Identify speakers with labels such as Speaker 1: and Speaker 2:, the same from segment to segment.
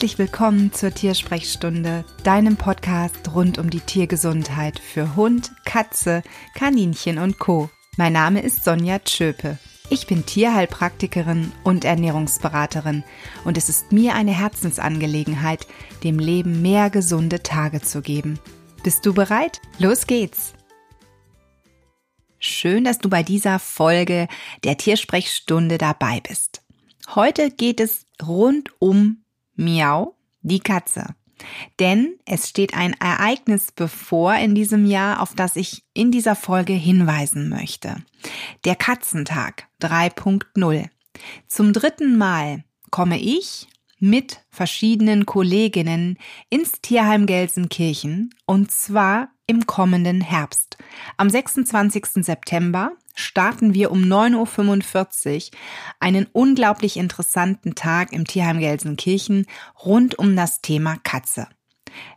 Speaker 1: Herzlich willkommen zur Tiersprechstunde, deinem Podcast rund um die Tiergesundheit für Hund, Katze, Kaninchen und Co. Mein Name ist Sonja Tschöpe. Ich bin Tierheilpraktikerin und Ernährungsberaterin und es ist mir eine Herzensangelegenheit, dem Leben mehr gesunde Tage zu geben. Bist du bereit? Los geht's! Schön, dass du bei dieser Folge der Tiersprechstunde dabei bist. Heute geht es rund um Miau, die Katze. Denn es steht ein Ereignis bevor in diesem Jahr, auf das ich in dieser Folge hinweisen möchte. Der Katzentag 3.0. Zum dritten Mal komme ich mit verschiedenen Kolleginnen ins Tierheim Gelsenkirchen und zwar im kommenden Herbst. Am 26. September starten wir um 9.45 Uhr einen unglaublich interessanten Tag im Tierheim Gelsenkirchen rund um das Thema Katze.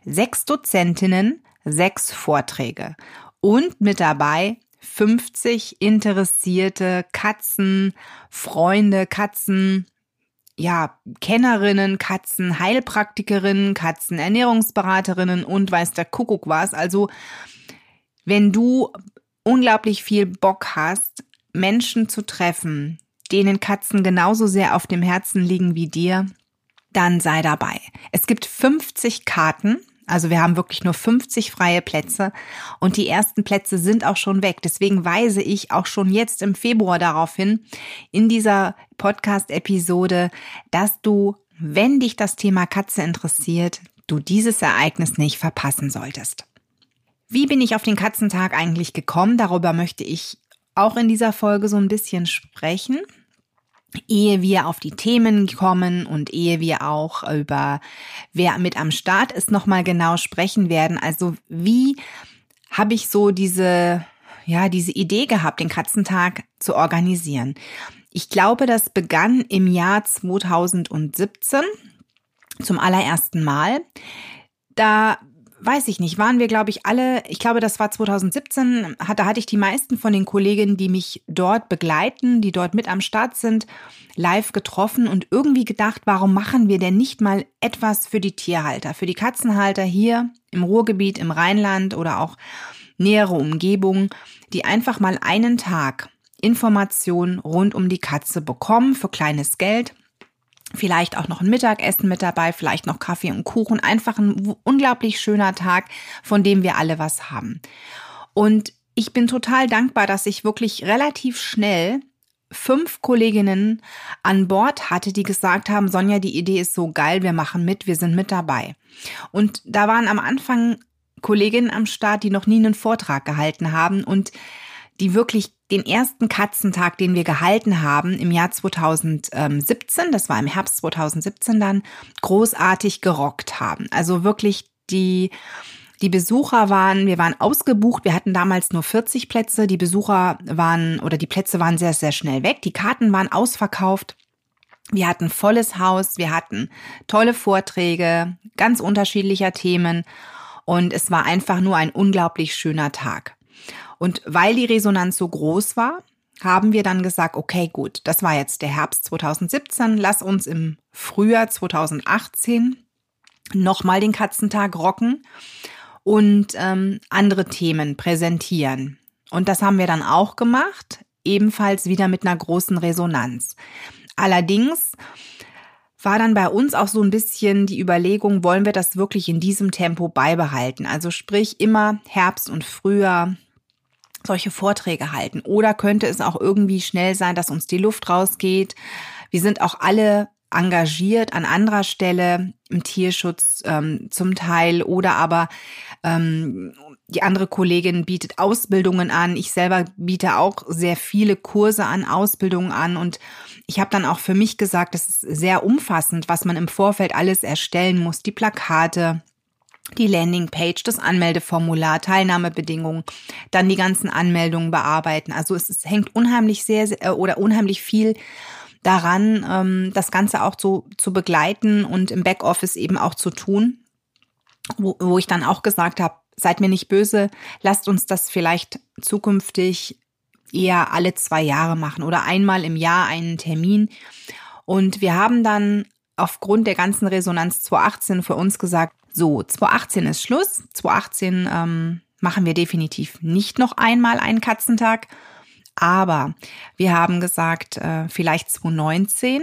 Speaker 1: Sechs Dozentinnen, sechs Vorträge und mit dabei 50 interessierte Katzen, Freunde, Katzen, ja, Kennerinnen, Katzen, Heilpraktikerinnen, Katzen, Ernährungsberaterinnen und weiß der Kuckuck was. Also, wenn du unglaublich viel Bock hast, Menschen zu treffen, denen Katzen genauso sehr auf dem Herzen liegen wie dir, dann sei dabei. Es gibt 50 Karten, also wir haben wirklich nur 50 freie Plätze und die ersten Plätze sind auch schon weg. Deswegen weise ich auch schon jetzt im Februar darauf hin, in dieser Podcast-Episode, dass du, wenn dich das Thema Katze interessiert, du dieses Ereignis nicht verpassen solltest. Wie bin ich auf den Katzentag eigentlich gekommen? Darüber möchte ich auch in dieser Folge so ein bisschen sprechen. Ehe wir auf die Themen kommen und ehe wir auch über wer mit am Start ist nochmal genau sprechen werden. Also wie habe ich so diese, ja, diese Idee gehabt, den Katzentag zu organisieren? Ich glaube, das begann im Jahr 2017 zum allerersten Mal. Da weiß ich nicht, waren wir, glaube ich, alle, ich glaube, das war 2017, da hatte ich die meisten von den Kolleginnen, die mich dort begleiten, die dort mit am Start sind, live getroffen und irgendwie gedacht, warum machen wir denn nicht mal etwas für die Tierhalter, für die Katzenhalter hier im Ruhrgebiet, im Rheinland oder auch nähere Umgebung, die einfach mal einen Tag Informationen rund um die Katze bekommen für kleines Geld Vielleicht auch noch ein Mittagessen mit dabei, vielleicht noch Kaffee und Kuchen. Einfach ein unglaublich schöner Tag, von dem wir alle was haben. Und ich bin total dankbar, dass ich wirklich relativ schnell fünf Kolleginnen an Bord hatte, die gesagt haben, Sonja, die Idee ist so geil, wir machen mit, wir sind mit dabei. Und da waren am Anfang Kolleginnen am Start, die noch nie einen Vortrag gehalten haben und die wirklich den ersten Katzentag, den wir gehalten haben im Jahr 2017, das war im Herbst 2017 dann, großartig gerockt haben. Also wirklich die, die Besucher waren, wir waren ausgebucht, wir hatten damals nur 40 Plätze, die Besucher waren oder die Plätze waren sehr, sehr schnell weg, die Karten waren ausverkauft. Wir hatten volles Haus, wir hatten tolle Vorträge, ganz unterschiedlicher Themen und es war einfach nur ein unglaublich schöner Tag. Und weil die Resonanz so groß war, haben wir dann gesagt, okay, gut, das war jetzt der Herbst 2017, lass uns im Frühjahr 2018 nochmal den Katzentag rocken und ähm, andere Themen präsentieren. Und das haben wir dann auch gemacht, ebenfalls wieder mit einer großen Resonanz. Allerdings war dann bei uns auch so ein bisschen die Überlegung, wollen wir das wirklich in diesem Tempo beibehalten? Also sprich immer Herbst und Frühjahr solche Vorträge halten? Oder könnte es auch irgendwie schnell sein, dass uns die Luft rausgeht? Wir sind auch alle engagiert an anderer Stelle im Tierschutz ähm, zum Teil oder aber ähm, die andere Kollegin bietet Ausbildungen an. Ich selber biete auch sehr viele Kurse an, Ausbildungen an und ich habe dann auch für mich gesagt, es ist sehr umfassend, was man im Vorfeld alles erstellen muss. Die Plakate, die Landingpage, das Anmeldeformular, Teilnahmebedingungen, dann die ganzen Anmeldungen bearbeiten. Also es, es hängt unheimlich sehr, sehr äh, oder unheimlich viel daran, ähm, das Ganze auch zu, zu begleiten und im Backoffice eben auch zu tun, wo, wo ich dann auch gesagt habe, seid mir nicht böse, lasst uns das vielleicht zukünftig eher alle zwei Jahre machen oder einmal im Jahr einen Termin. Und wir haben dann aufgrund der ganzen Resonanz 2018 für uns gesagt, so, 2018 ist Schluss. 2018 ähm, machen wir definitiv nicht noch einmal einen Katzentag. Aber wir haben gesagt, äh, vielleicht 2019,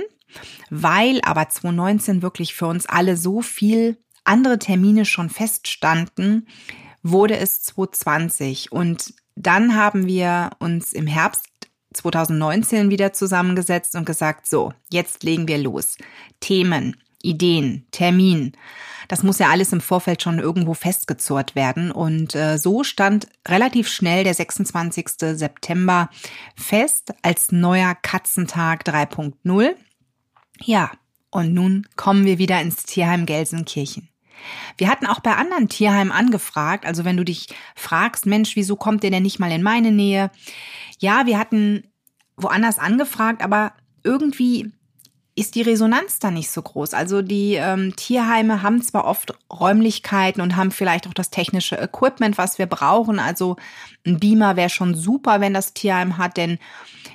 Speaker 1: weil aber 2019 wirklich für uns alle so viel andere Termine schon feststanden, wurde es 2020. Und dann haben wir uns im Herbst 2019 wieder zusammengesetzt und gesagt, so, jetzt legen wir los. Themen, Ideen, Termin. Das muss ja alles im Vorfeld schon irgendwo festgezurrt werden. Und äh, so stand relativ schnell der 26. September fest als neuer Katzentag 3.0. Ja, und nun kommen wir wieder ins Tierheim Gelsenkirchen. Wir hatten auch bei anderen Tierheimen angefragt, also wenn du dich fragst, Mensch, wieso kommt der denn nicht mal in meine Nähe? Ja, wir hatten woanders angefragt, aber irgendwie ist die Resonanz da nicht so groß. Also die ähm, Tierheime haben zwar oft Räumlichkeiten und haben vielleicht auch das technische Equipment, was wir brauchen. Also ein Beamer wäre schon super, wenn das Tierheim hat, denn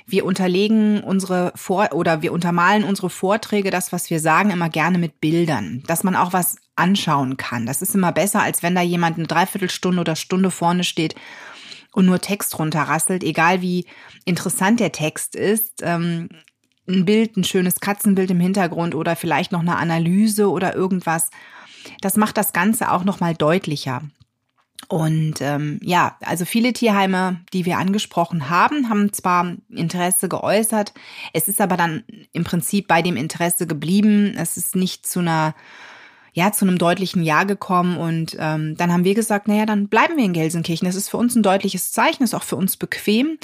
Speaker 1: wir unterlegen unsere Vor oder wir untermalen unsere Vorträge, das, was wir sagen, immer gerne mit Bildern, dass man auch was anschauen kann. Das ist immer besser, als wenn da jemand eine Dreiviertelstunde oder Stunde vorne steht und nur Text runterrasselt, egal wie interessant der Text ist. Ähm, ein Bild, ein schönes Katzenbild im Hintergrund oder vielleicht noch eine Analyse oder irgendwas. Das macht das Ganze auch noch mal deutlicher. Und ähm, ja, also viele Tierheime, die wir angesprochen haben, haben zwar Interesse geäußert, es ist aber dann im Prinzip bei dem Interesse geblieben. Es ist nicht zu einer ja, zu einem deutlichen Ja gekommen und ähm, dann haben wir gesagt, naja, dann bleiben wir in Gelsenkirchen. Das ist für uns ein deutliches Zeichen, ist auch für uns bequem.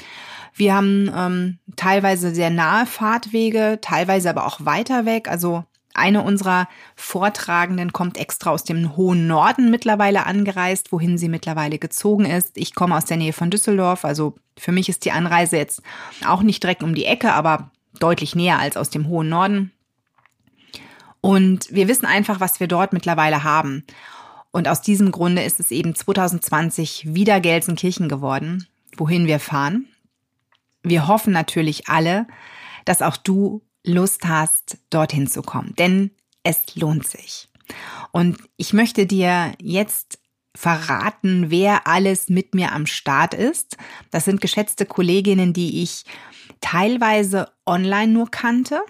Speaker 1: Wir haben ähm, teilweise sehr nahe Fahrtwege, teilweise aber auch weiter weg. Also eine unserer Vortragenden kommt extra aus dem hohen Norden mittlerweile angereist, wohin sie mittlerweile gezogen ist. Ich komme aus der Nähe von Düsseldorf, also für mich ist die Anreise jetzt auch nicht direkt um die Ecke, aber deutlich näher als aus dem hohen Norden. Und wir wissen einfach, was wir dort mittlerweile haben. Und aus diesem Grunde ist es eben 2020 wieder Gelsenkirchen geworden, wohin wir fahren. Wir hoffen natürlich alle, dass auch du Lust hast, dorthin zu kommen, denn es lohnt sich. Und ich möchte dir jetzt verraten, wer alles mit mir am Start ist. Das sind geschätzte Kolleginnen, die ich teilweise online nur kannte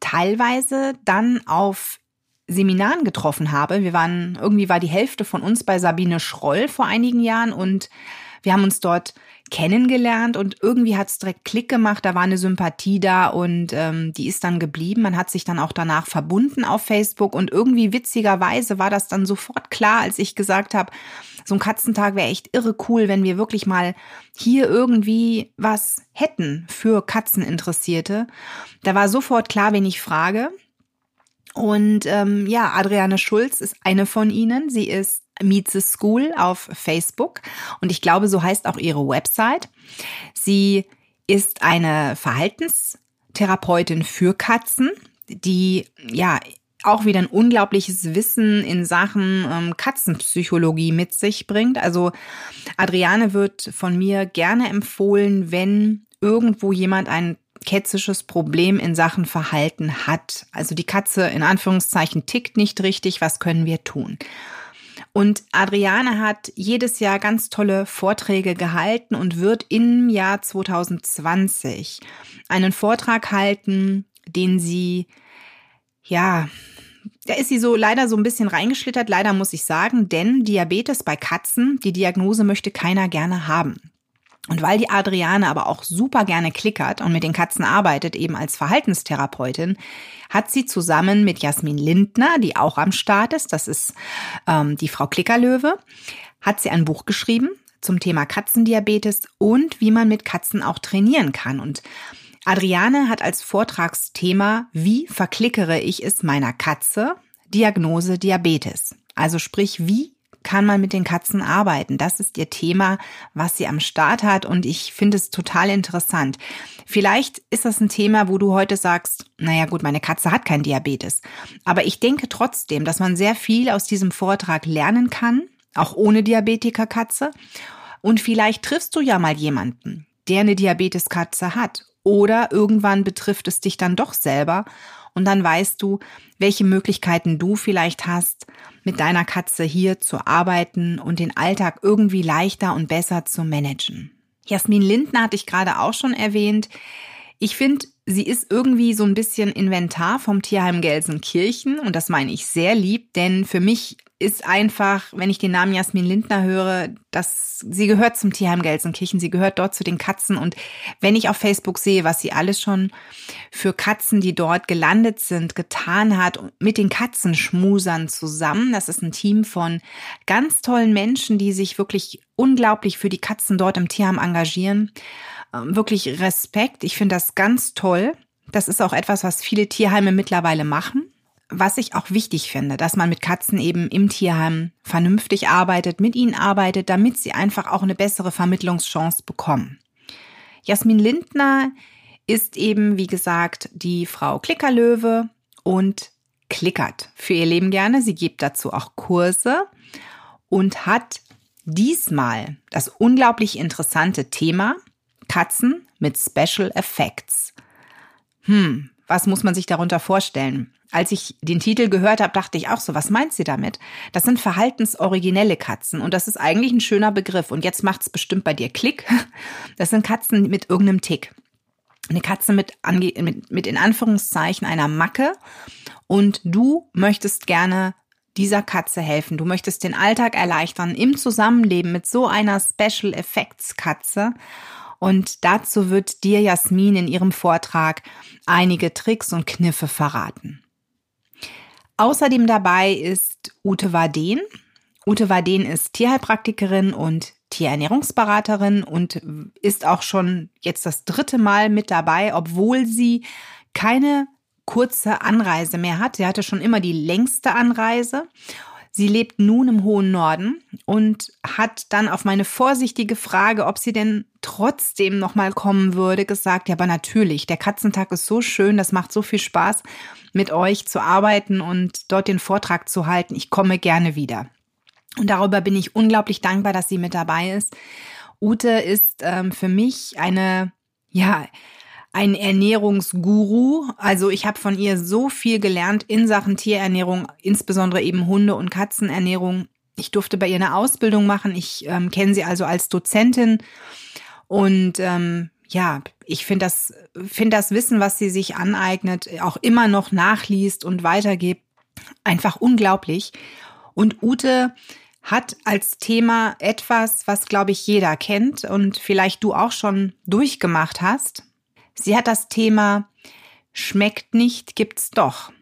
Speaker 1: teilweise dann auf Seminaren getroffen habe. Wir waren, irgendwie war die Hälfte von uns bei Sabine Schroll vor einigen Jahren und wir haben uns dort kennengelernt und irgendwie hat es direkt Klick gemacht, da war eine Sympathie da und ähm, die ist dann geblieben. Man hat sich dann auch danach verbunden auf Facebook und irgendwie witzigerweise war das dann sofort klar, als ich gesagt habe, so ein Katzentag wäre echt irre cool, wenn wir wirklich mal hier irgendwie was hätten für Katzeninteressierte. Da war sofort klar, wen ich frage. Und ähm, ja, Adriane Schulz ist eine von ihnen. Sie ist Meet the School auf Facebook und ich glaube, so heißt auch ihre Website. Sie ist eine Verhaltenstherapeutin für Katzen, die ja auch wieder ein unglaubliches Wissen in Sachen ähm, Katzenpsychologie mit sich bringt. Also Adriane wird von mir gerne empfohlen, wenn irgendwo jemand ein ketzisches Problem in Sachen Verhalten hat. Also die Katze in Anführungszeichen tickt nicht richtig, was können wir tun? Und Adriane hat jedes Jahr ganz tolle Vorträge gehalten und wird im Jahr 2020 einen Vortrag halten, den sie, ja, da ist sie so leider so ein bisschen reingeschlittert, leider muss ich sagen, denn Diabetes bei Katzen, die Diagnose möchte keiner gerne haben. Und weil die Adriane aber auch super gerne klickert und mit den Katzen arbeitet, eben als Verhaltenstherapeutin, hat sie zusammen mit Jasmin Lindner, die auch am Start ist, das ist ähm, die Frau Klickerlöwe, hat sie ein Buch geschrieben zum Thema Katzendiabetes und wie man mit Katzen auch trainieren kann. Und Adriane hat als Vortragsthema, wie verklickere ich es meiner Katze? Diagnose Diabetes. Also sprich, wie kann man mit den Katzen arbeiten? Das ist ihr Thema, was sie am Start hat und ich finde es total interessant. Vielleicht ist das ein Thema, wo du heute sagst, naja gut, meine Katze hat kein Diabetes. Aber ich denke trotzdem, dass man sehr viel aus diesem Vortrag lernen kann, auch ohne Diabetikerkatze. Und vielleicht triffst du ja mal jemanden, der eine Diabeteskatze hat oder irgendwann betrifft es dich dann doch selber und dann weißt du, welche Möglichkeiten du vielleicht hast, mit deiner Katze hier zu arbeiten und den Alltag irgendwie leichter und besser zu managen. Jasmin Lindner hatte ich gerade auch schon erwähnt. Ich finde, sie ist irgendwie so ein bisschen Inventar vom Tierheim Gelsenkirchen und das meine ich sehr lieb, denn für mich ist einfach, wenn ich den Namen Jasmin Lindner höre, dass sie gehört zum Tierheim Gelsenkirchen, sie gehört dort zu den Katzen. Und wenn ich auf Facebook sehe, was sie alles schon für Katzen, die dort gelandet sind, getan hat, mit den Katzenschmusern zusammen, das ist ein Team von ganz tollen Menschen, die sich wirklich unglaublich für die Katzen dort im Tierheim engagieren, ähm, wirklich Respekt, ich finde das ganz toll. Das ist auch etwas, was viele Tierheime mittlerweile machen was ich auch wichtig finde, dass man mit Katzen eben im Tierheim vernünftig arbeitet, mit ihnen arbeitet, damit sie einfach auch eine bessere Vermittlungschance bekommen. Jasmin Lindner ist eben, wie gesagt, die Frau Klickerlöwe und klickert für ihr Leben gerne. Sie gibt dazu auch Kurse und hat diesmal das unglaublich interessante Thema Katzen mit Special Effects. Hm, was muss man sich darunter vorstellen? Als ich den Titel gehört habe, dachte ich auch so, was meint sie damit? Das sind verhaltensoriginelle Katzen und das ist eigentlich ein schöner Begriff. Und jetzt macht es bestimmt bei dir Klick. Das sind Katzen mit irgendeinem Tick. Eine Katze mit, mit, mit in Anführungszeichen einer Macke und du möchtest gerne dieser Katze helfen. Du möchtest den Alltag erleichtern im Zusammenleben mit so einer Special Effects Katze. Und dazu wird dir Jasmin in ihrem Vortrag einige Tricks und Kniffe verraten. Außerdem dabei ist Ute Waden. Ute Waden ist Tierheilpraktikerin und Tierernährungsberaterin und ist auch schon jetzt das dritte Mal mit dabei, obwohl sie keine kurze Anreise mehr hat. Sie hatte schon immer die längste Anreise. Sie lebt nun im hohen Norden und hat dann auf meine vorsichtige Frage, ob sie denn trotzdem noch mal kommen würde, gesagt, ja, aber natürlich, der Katzentag ist so schön, das macht so viel Spaß mit euch zu arbeiten und dort den Vortrag zu halten. Ich komme gerne wieder. Und darüber bin ich unglaublich dankbar, dass sie mit dabei ist. Ute ist ähm, für mich eine, ja, ein Ernährungsguru. Also ich habe von ihr so viel gelernt in Sachen Tierernährung, insbesondere eben Hunde- und Katzenernährung. Ich durfte bei ihr eine Ausbildung machen. Ich ähm, kenne sie also als Dozentin und ähm, ja, ich finde das, finde das Wissen, was sie sich aneignet, auch immer noch nachliest und weitergibt, einfach unglaublich. Und Ute hat als Thema etwas, was, glaube ich, jeder kennt und vielleicht du auch schon durchgemacht hast. Sie hat das Thema schmeckt nicht, gibt's doch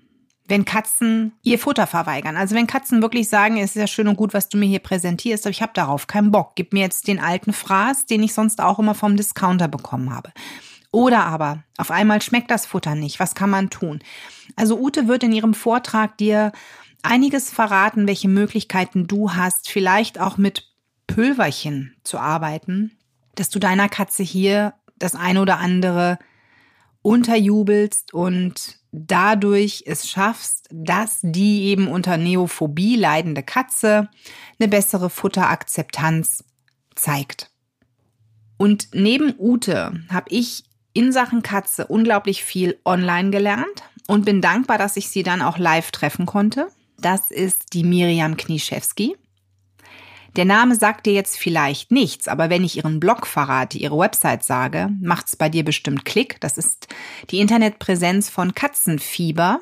Speaker 1: wenn Katzen ihr Futter verweigern. Also wenn Katzen wirklich sagen, es ist ja schön und gut, was du mir hier präsentierst, aber ich habe darauf keinen Bock. Gib mir jetzt den alten Fraß, den ich sonst auch immer vom Discounter bekommen habe. Oder aber auf einmal schmeckt das Futter nicht. Was kann man tun? Also Ute wird in ihrem Vortrag dir einiges verraten, welche Möglichkeiten du hast, vielleicht auch mit Pülverchen zu arbeiten, dass du deiner Katze hier das eine oder andere unterjubelst und dadurch es schaffst, dass die eben unter Neophobie leidende Katze eine bessere Futterakzeptanz zeigt. Und neben Ute habe ich in Sachen Katze unglaublich viel online gelernt und bin dankbar, dass ich sie dann auch live treffen konnte. Das ist die Miriam Knieschewski. Der Name sagt dir jetzt vielleicht nichts, aber wenn ich ihren Blog verrate, ihre Website sage, macht's bei dir bestimmt Klick. Das ist die Internetpräsenz von Katzenfieber.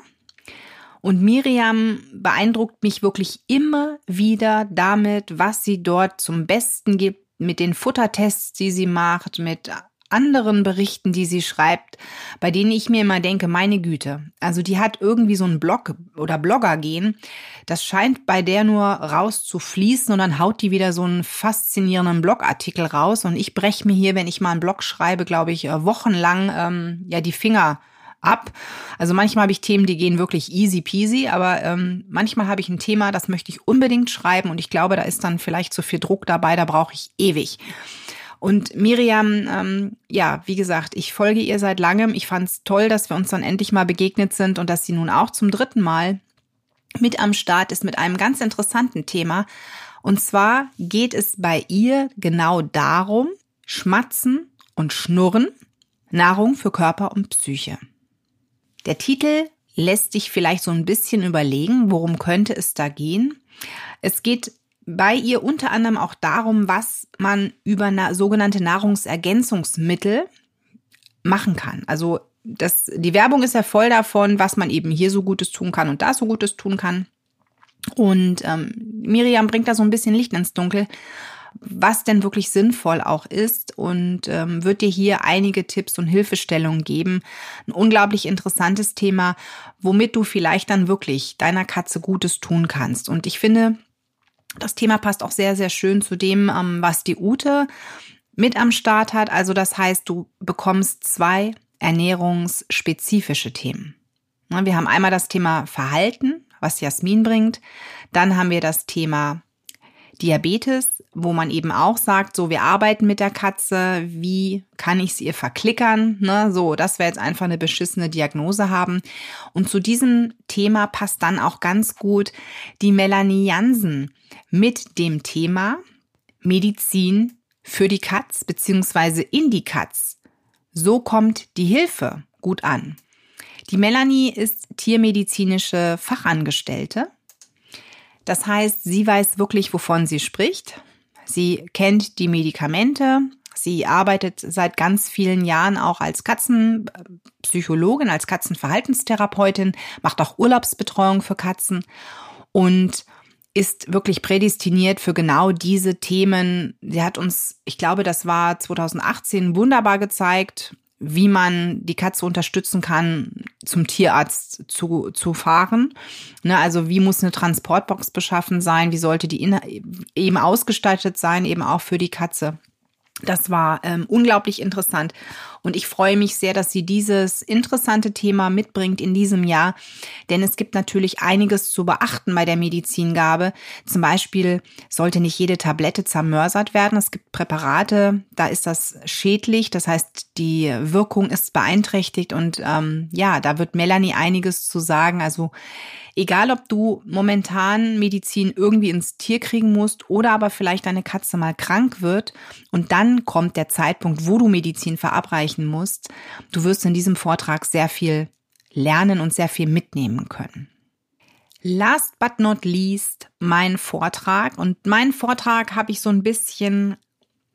Speaker 1: Und Miriam beeindruckt mich wirklich immer wieder damit, was sie dort zum Besten gibt, mit den Futtertests, die sie macht, mit anderen Berichten, die sie schreibt, bei denen ich mir immer denke, meine Güte, also die hat irgendwie so einen Blog oder Blogger gehen. Das scheint bei der nur raus zu fließen und dann haut die wieder so einen faszinierenden Blogartikel raus und ich breche mir hier, wenn ich mal einen Blog schreibe, glaube ich, äh, wochenlang ähm, ja die Finger ab. Also manchmal habe ich Themen, die gehen wirklich easy peasy, aber ähm, manchmal habe ich ein Thema, das möchte ich unbedingt schreiben und ich glaube, da ist dann vielleicht zu viel Druck dabei, da brauche ich ewig. Und Miriam, ähm, ja, wie gesagt, ich folge ihr seit langem. Ich fand es toll, dass wir uns dann endlich mal begegnet sind und dass sie nun auch zum dritten Mal mit am Start ist mit einem ganz interessanten Thema. Und zwar geht es bei ihr genau darum, schmatzen und schnurren Nahrung für Körper und Psyche. Der Titel lässt dich vielleicht so ein bisschen überlegen, worum könnte es da gehen. Es geht bei ihr unter anderem auch darum, was man über na sogenannte Nahrungsergänzungsmittel machen kann. Also das, die Werbung ist ja voll davon, was man eben hier so Gutes tun kann und da so Gutes tun kann. Und ähm, Miriam bringt da so ein bisschen Licht ins Dunkel, was denn wirklich sinnvoll auch ist und ähm, wird dir hier einige Tipps und Hilfestellungen geben. Ein unglaublich interessantes Thema, womit du vielleicht dann wirklich deiner Katze Gutes tun kannst. Und ich finde, das Thema passt auch sehr, sehr schön zu dem, ähm, was die Ute mit am Start hat. Also das heißt, du bekommst zwei ernährungsspezifische Themen. Wir haben einmal das Thema Verhalten, was Jasmin bringt. Dann haben wir das Thema Diabetes, wo man eben auch sagt, so wir arbeiten mit der Katze, wie kann ich sie ihr verklickern, ne? So, dass wir jetzt einfach eine beschissene Diagnose haben. Und zu diesem Thema passt dann auch ganz gut die Melanie Jansen mit dem Thema Medizin für die Katz beziehungsweise in die Katz. So kommt die Hilfe gut an. Die Melanie ist tiermedizinische Fachangestellte. Das heißt, sie weiß wirklich, wovon sie spricht. Sie kennt die Medikamente. Sie arbeitet seit ganz vielen Jahren auch als Katzenpsychologin, als Katzenverhaltenstherapeutin, macht auch Urlaubsbetreuung für Katzen und ist wirklich prädestiniert für genau diese Themen. Sie hat uns, ich glaube, das war 2018 wunderbar gezeigt, wie man die Katze unterstützen kann, zum Tierarzt zu, zu fahren. Ne, also wie muss eine Transportbox beschaffen sein, wie sollte die in, eben ausgestaltet sein, eben auch für die Katze. Das war ähm, unglaublich interessant und ich freue mich sehr, dass sie dieses interessante Thema mitbringt in diesem Jahr, denn es gibt natürlich einiges zu beachten bei der Medizingabe. Zum Beispiel sollte nicht jede Tablette zermörsert werden. Es gibt Präparate, da ist das schädlich, das heißt die Wirkung ist beeinträchtigt und ähm, ja, da wird Melanie einiges zu sagen. Also Egal, ob du momentan Medizin irgendwie ins Tier kriegen musst oder aber vielleicht deine Katze mal krank wird und dann kommt der Zeitpunkt, wo du Medizin verabreichen musst. Du wirst in diesem Vortrag sehr viel lernen und sehr viel mitnehmen können. Last but not least mein Vortrag. Und meinen Vortrag habe ich so ein bisschen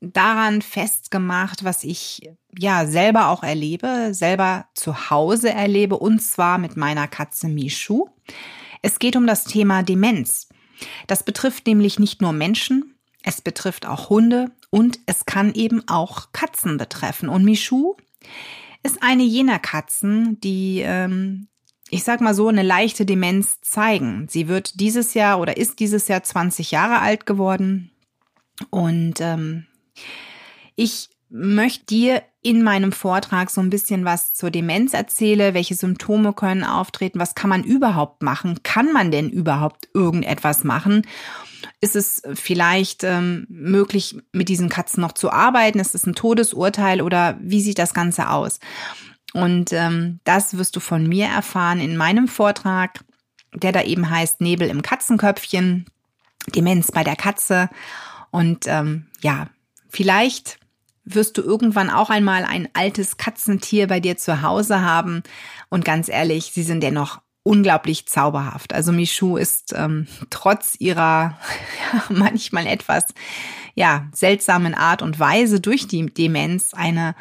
Speaker 1: daran festgemacht, was ich ja selber auch erlebe, selber zu Hause erlebe und zwar mit meiner Katze Mishu. Es geht um das Thema Demenz. Das betrifft nämlich nicht nur Menschen, es betrifft auch Hunde und es kann eben auch Katzen betreffen. Und Mishu ist eine jener Katzen, die ähm, ich sag mal so, eine leichte Demenz zeigen. Sie wird dieses Jahr oder ist dieses Jahr 20 Jahre alt geworden. Und ähm, ich möchte dir in meinem Vortrag so ein bisschen was zur Demenz erzähle, welche Symptome können auftreten, was kann man überhaupt machen, kann man denn überhaupt irgendetwas machen? Ist es vielleicht ähm, möglich, mit diesen Katzen noch zu arbeiten? Ist es ein Todesurteil oder wie sieht das Ganze aus? Und ähm, das wirst du von mir erfahren in meinem Vortrag, der da eben heißt Nebel im Katzenköpfchen, Demenz bei der Katze. Und ähm, ja, Vielleicht wirst du irgendwann auch einmal ein altes Katzentier bei dir zu Hause haben. Und ganz ehrlich, sie sind dennoch unglaublich zauberhaft. Also Michu ist ähm, trotz ihrer ja, manchmal etwas ja seltsamen Art und Weise durch die Demenz eine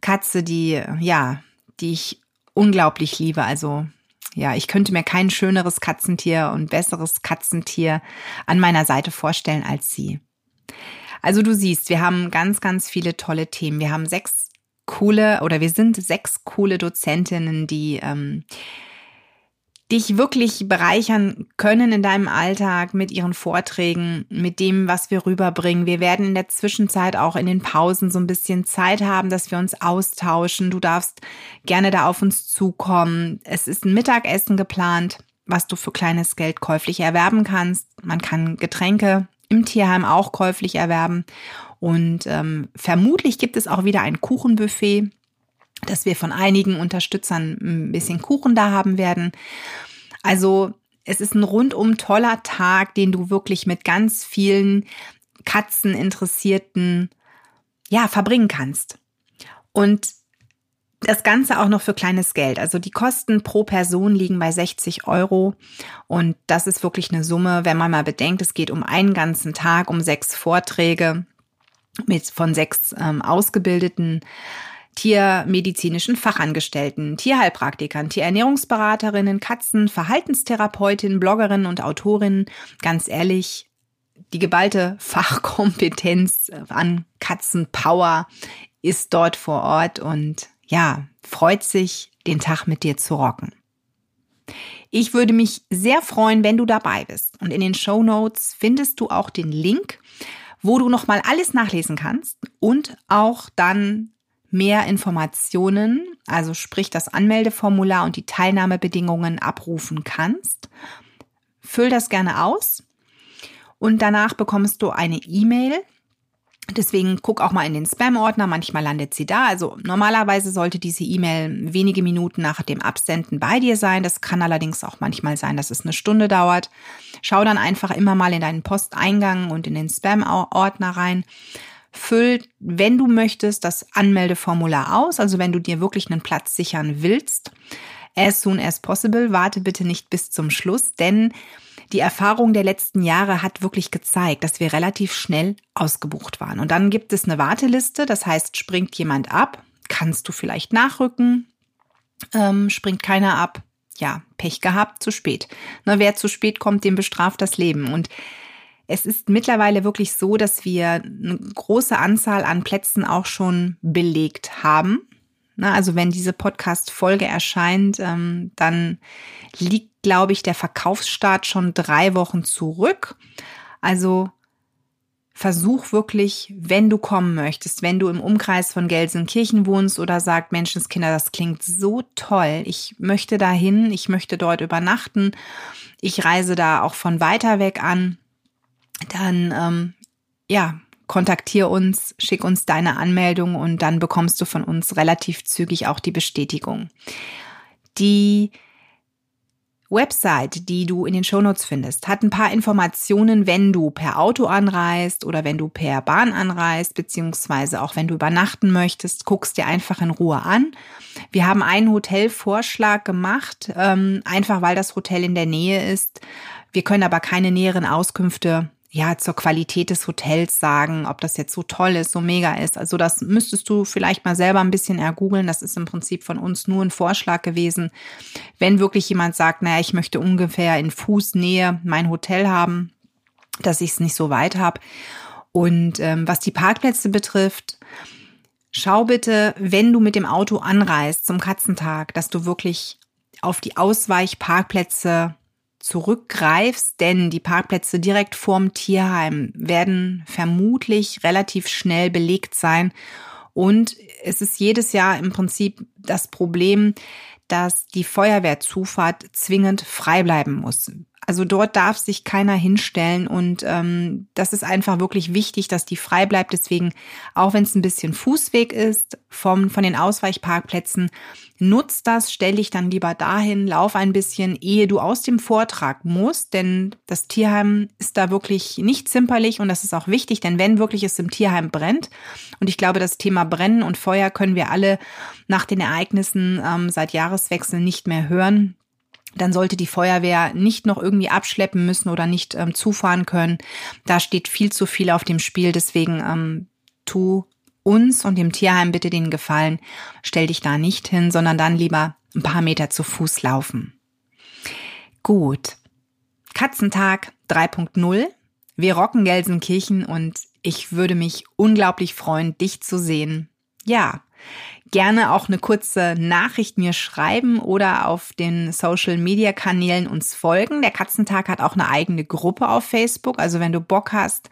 Speaker 1: Katze, die ja, die ich unglaublich liebe. Also ja, ich könnte mir kein schöneres Katzentier und besseres Katzentier an meiner Seite vorstellen als sie. Also du siehst, wir haben ganz, ganz viele tolle Themen. Wir haben sechs coole oder wir sind sechs coole Dozentinnen, die ähm, dich wirklich bereichern können in deinem Alltag mit ihren Vorträgen, mit dem, was wir rüberbringen. Wir werden in der Zwischenzeit auch in den Pausen so ein bisschen Zeit haben, dass wir uns austauschen. Du darfst gerne da auf uns zukommen. Es ist ein Mittagessen geplant, was du für kleines Geld käuflich erwerben kannst. Man kann Getränke im Tierheim auch käuflich erwerben. Und ähm, vermutlich gibt es auch wieder ein Kuchenbuffet, dass wir von einigen Unterstützern ein bisschen Kuchen da haben werden. Also es ist ein rundum toller Tag, den du wirklich mit ganz vielen Katzeninteressierten ja verbringen kannst. Und Das Ganze auch noch für kleines Geld. Also die Kosten pro Person liegen bei 60 Euro. Und das ist wirklich eine Summe, wenn man mal bedenkt, es geht um einen ganzen Tag, um sechs Vorträge mit von sechs ähm, ausgebildeten tiermedizinischen Fachangestellten, Tierheilpraktikern, Tierernährungsberaterinnen, Katzen, Verhaltenstherapeutinnen, Bloggerinnen und Autorinnen. Ganz ehrlich, die geballte Fachkompetenz an Katzenpower ist dort vor Ort und ja, freut sich, den Tag mit dir zu rocken. Ich würde mich sehr freuen, wenn du dabei bist. Und in den Show Notes findest du auch den Link, wo du nochmal alles nachlesen kannst und auch dann mehr Informationen, also sprich das Anmeldeformular und die Teilnahmebedingungen abrufen kannst. Füll das gerne aus und danach bekommst du eine E-Mail Deswegen guck auch mal in den Spam-Ordner, manchmal landet sie da. Also normalerweise sollte diese E-Mail wenige Minuten nach dem Absenden bei dir sein. Das kann allerdings auch manchmal sein, dass es eine Stunde dauert. Schau dann einfach immer mal in deinen Posteingang und in den Spam-Ordner rein. Füll, wenn du möchtest, das Anmeldeformular aus. Also wenn du dir wirklich einen Platz sichern willst. As soon as possible. Warte bitte nicht bis zum Schluss, denn die Erfahrung der letzten Jahre hat wirklich gezeigt, dass wir relativ schnell ausgebucht waren. Und dann gibt es eine Warteliste, das heißt, springt jemand ab, kannst du vielleicht nachrücken, ähm, springt keiner ab, ja, Pech gehabt, zu spät. Na, wer zu spät kommt, dem bestraft das Leben. Und es ist mittlerweile wirklich so, dass wir eine große Anzahl an Plätzen auch schon belegt haben. Na, also wenn diese Podcast-Folge erscheint, ähm, dann liegt glaube ich, der Verkaufsstart schon drei Wochen zurück. Also versuch wirklich, wenn du kommen möchtest, wenn du im Umkreis von Gelsenkirchen wohnst oder sagt, Menschenskinder, das klingt so toll, ich möchte dahin, ich möchte dort übernachten, ich reise da auch von weiter weg an, dann ähm, ja, kontaktier uns, schick uns deine Anmeldung und dann bekommst du von uns relativ zügig auch die Bestätigung. Die Website, die du in den Shownotes findest, hat ein paar Informationen, wenn du per Auto anreist oder wenn du per Bahn anreist, beziehungsweise auch wenn du übernachten möchtest, guckst dir einfach in Ruhe an. Wir haben einen Hotelvorschlag gemacht, ähm, einfach weil das Hotel in der Nähe ist. Wir können aber keine näheren Auskünfte ja, zur Qualität des Hotels sagen, ob das jetzt so toll ist, so mega ist. Also das müsstest du vielleicht mal selber ein bisschen ergoogeln. Das ist im Prinzip von uns nur ein Vorschlag gewesen. Wenn wirklich jemand sagt, naja, ich möchte ungefähr in Fußnähe mein Hotel haben, dass ich es nicht so weit habe. Und ähm, was die Parkplätze betrifft, schau bitte, wenn du mit dem Auto anreist zum Katzentag, dass du wirklich auf die Ausweichparkplätze zurückgreifst, denn die Parkplätze direkt vorm Tierheim werden vermutlich relativ schnell belegt sein. Und es ist jedes Jahr im Prinzip das Problem, dass die Feuerwehrzufahrt zwingend frei bleiben muss. Also dort darf sich keiner hinstellen und ähm, das ist einfach wirklich wichtig, dass die frei bleibt. Deswegen, auch wenn es ein bisschen Fußweg ist vom, von den Ausweichparkplätzen, nutz das, stell dich dann lieber dahin, lauf ein bisschen, ehe du aus dem Vortrag musst, denn das Tierheim ist da wirklich nicht zimperlich und das ist auch wichtig, denn wenn wirklich es im Tierheim brennt, und ich glaube, das Thema Brennen und Feuer können wir alle nach den Ereignissen ähm, seit Jahreswechsel nicht mehr hören, dann sollte die Feuerwehr nicht noch irgendwie abschleppen müssen oder nicht ähm, zufahren können. Da steht viel zu viel auf dem Spiel. Deswegen ähm, tu uns und dem Tierheim bitte den Gefallen, stell dich da nicht hin, sondern dann lieber ein paar Meter zu Fuß laufen. Gut. Katzentag 3.0. Wir rocken Gelsenkirchen und ich würde mich unglaublich freuen, dich zu sehen. Ja, gerne auch eine kurze Nachricht mir schreiben oder auf den Social Media Kanälen uns folgen. Der Katzentag hat auch eine eigene Gruppe auf Facebook. Also wenn du Bock hast,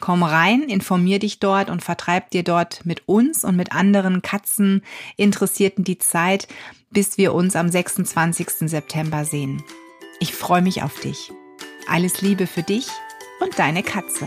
Speaker 1: komm rein, informier dich dort und vertreib dir dort mit uns und mit anderen Katzeninteressierten die Zeit, bis wir uns am 26. September sehen. Ich freue mich auf dich. Alles Liebe für dich und deine Katze.